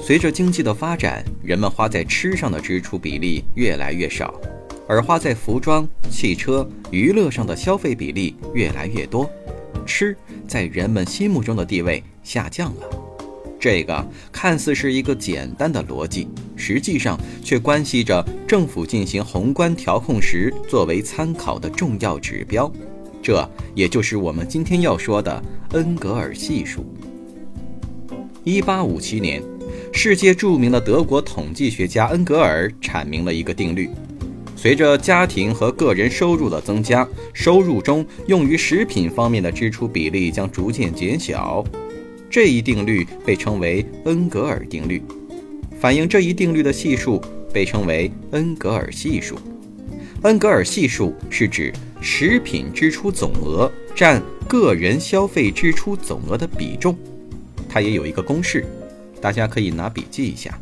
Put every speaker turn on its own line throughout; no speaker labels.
随着经济的发展，人们花在吃上的支出比例越来越少，而花在服装、汽车、娱乐上的消费比例越来越多，吃在人们心目中的地位下降了。这个看似是一个简单的逻辑，实际上却关系着政府进行宏观调控时作为参考的重要指标。这也就是我们今天要说的恩格尔系数。一八五七年。世界著名的德国统计学家恩格尔阐明了一个定律：随着家庭和个人收入的增加，收入中用于食品方面的支出比例将逐渐减小。这一定律被称为恩格尔定律。反映这一定律的系数被称为恩格尔系数。恩格尔系数是指食品支出总额占个人消费支出总额的比重。它也有一个公式。大家可以拿笔记一下，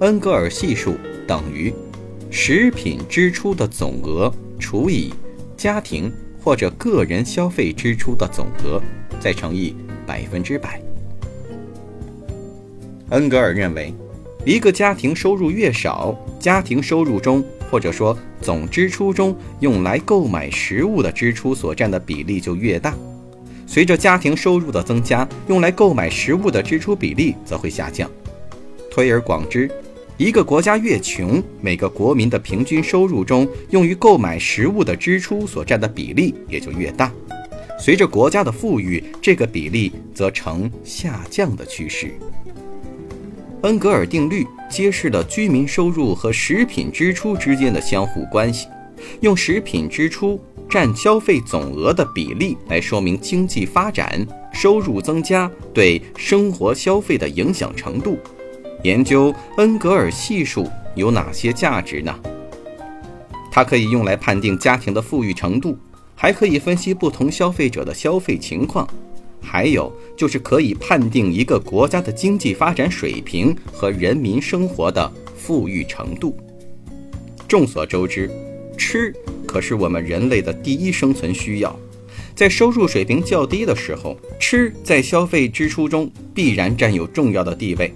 恩格尔系数等于食品支出的总额除以家庭或者个人消费支出的总额，再乘以百分之百。恩格尔认为，一个家庭收入越少，家庭收入中或者说总支出中用来购买食物的支出所占的比例就越大。随着家庭收入的增加，用来购买食物的支出比例则会下降。推而广之，一个国家越穷，每个国民的平均收入中用于购买食物的支出所占的比例也就越大。随着国家的富裕，这个比例则呈下降的趋势。恩格尔定律揭示了居民收入和食品支出之间的相互关系，用食品支出。占消费总额的比例来说明经济发展、收入增加对生活消费的影响程度。研究恩格尔系数有哪些价值呢？它可以用来判定家庭的富裕程度，还可以分析不同消费者的消费情况，还有就是可以判定一个国家的经济发展水平和人民生活的富裕程度。众所周知，吃。可是我们人类的第一生存需要，在收入水平较低的时候，吃在消费支出中必然占有重要的地位。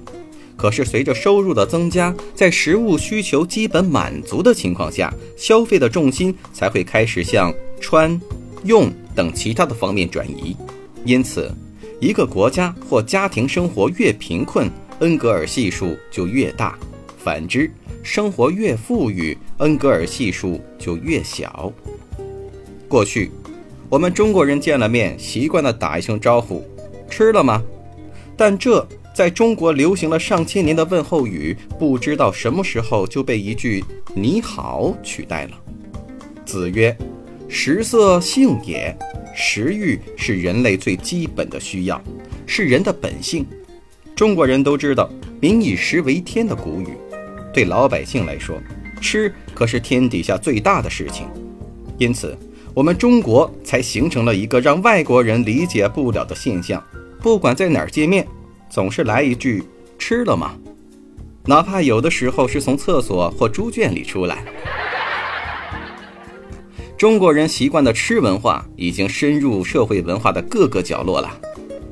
可是随着收入的增加，在食物需求基本满足的情况下，消费的重心才会开始向穿、用等其他的方面转移。因此，一个国家或家庭生活越贫困，恩格尔系数就越大；反之，生活越富裕，恩格尔系数就越小。过去，我们中国人见了面，习惯的打一声招呼，吃了吗？但这在中国流行了上千年的问候语，不知道什么时候就被一句“你好”取代了。子曰：“食色，性也。食欲是人类最基本的需要，是人的本性。中国人都知道‘民以食为天’的古语。”对老百姓来说，吃可是天底下最大的事情，因此我们中国才形成了一个让外国人理解不了的现象：不管在哪儿见面，总是来一句“吃了吗”，哪怕有的时候是从厕所或猪圈里出来。中国人习惯的吃文化已经深入社会文化的各个角落了。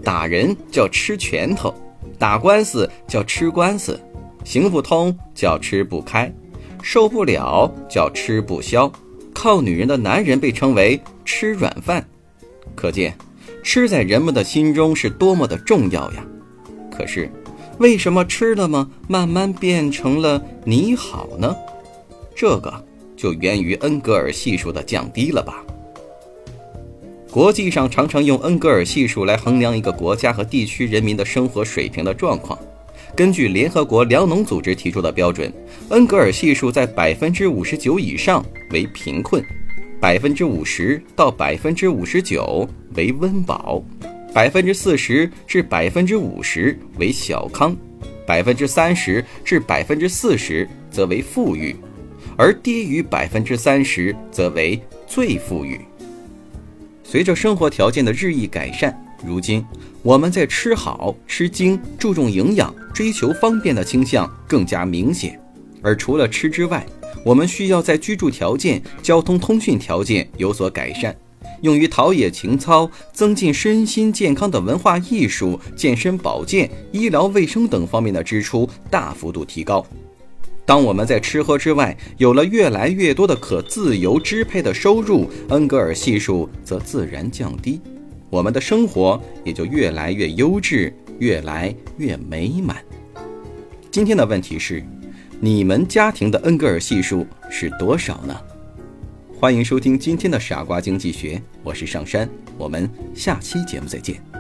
打人叫吃拳头，打官司叫吃官司。行不通叫吃不开，受不了叫吃不消，靠女人的男人被称为吃软饭，可见吃在人们的心中是多么的重要呀。可是，为什么吃了吗？慢慢变成了你好呢？这个就源于恩格尔系数的降低了吧？国际上常常用恩格尔系数来衡量一个国家和地区人民的生活水平的状况。根据联合国粮农组织提出的标准，恩格尔系数在百分之五十九以上为贫困，百分之五十到百分之五十九为温饱，百分之四十至百分之五十为小康，百分之三十至百分之四十则为富裕，而低于百分之三十则为最富裕。随着生活条件的日益改善，如今我们在吃好、吃精、注重营养、追求方便的倾向更加明显。而除了吃之外，我们需要在居住条件、交通通讯条件有所改善，用于陶冶情操、增进身心健康的文化艺术、健身保健、医疗卫生等方面的支出大幅度提高。当我们在吃喝之外有了越来越多的可自由支配的收入，恩格尔系数则自然降低，我们的生活也就越来越优质，越来越美满。今天的问题是，你们家庭的恩格尔系数是多少呢？欢迎收听今天的傻瓜经济学，我是上山，我们下期节目再见。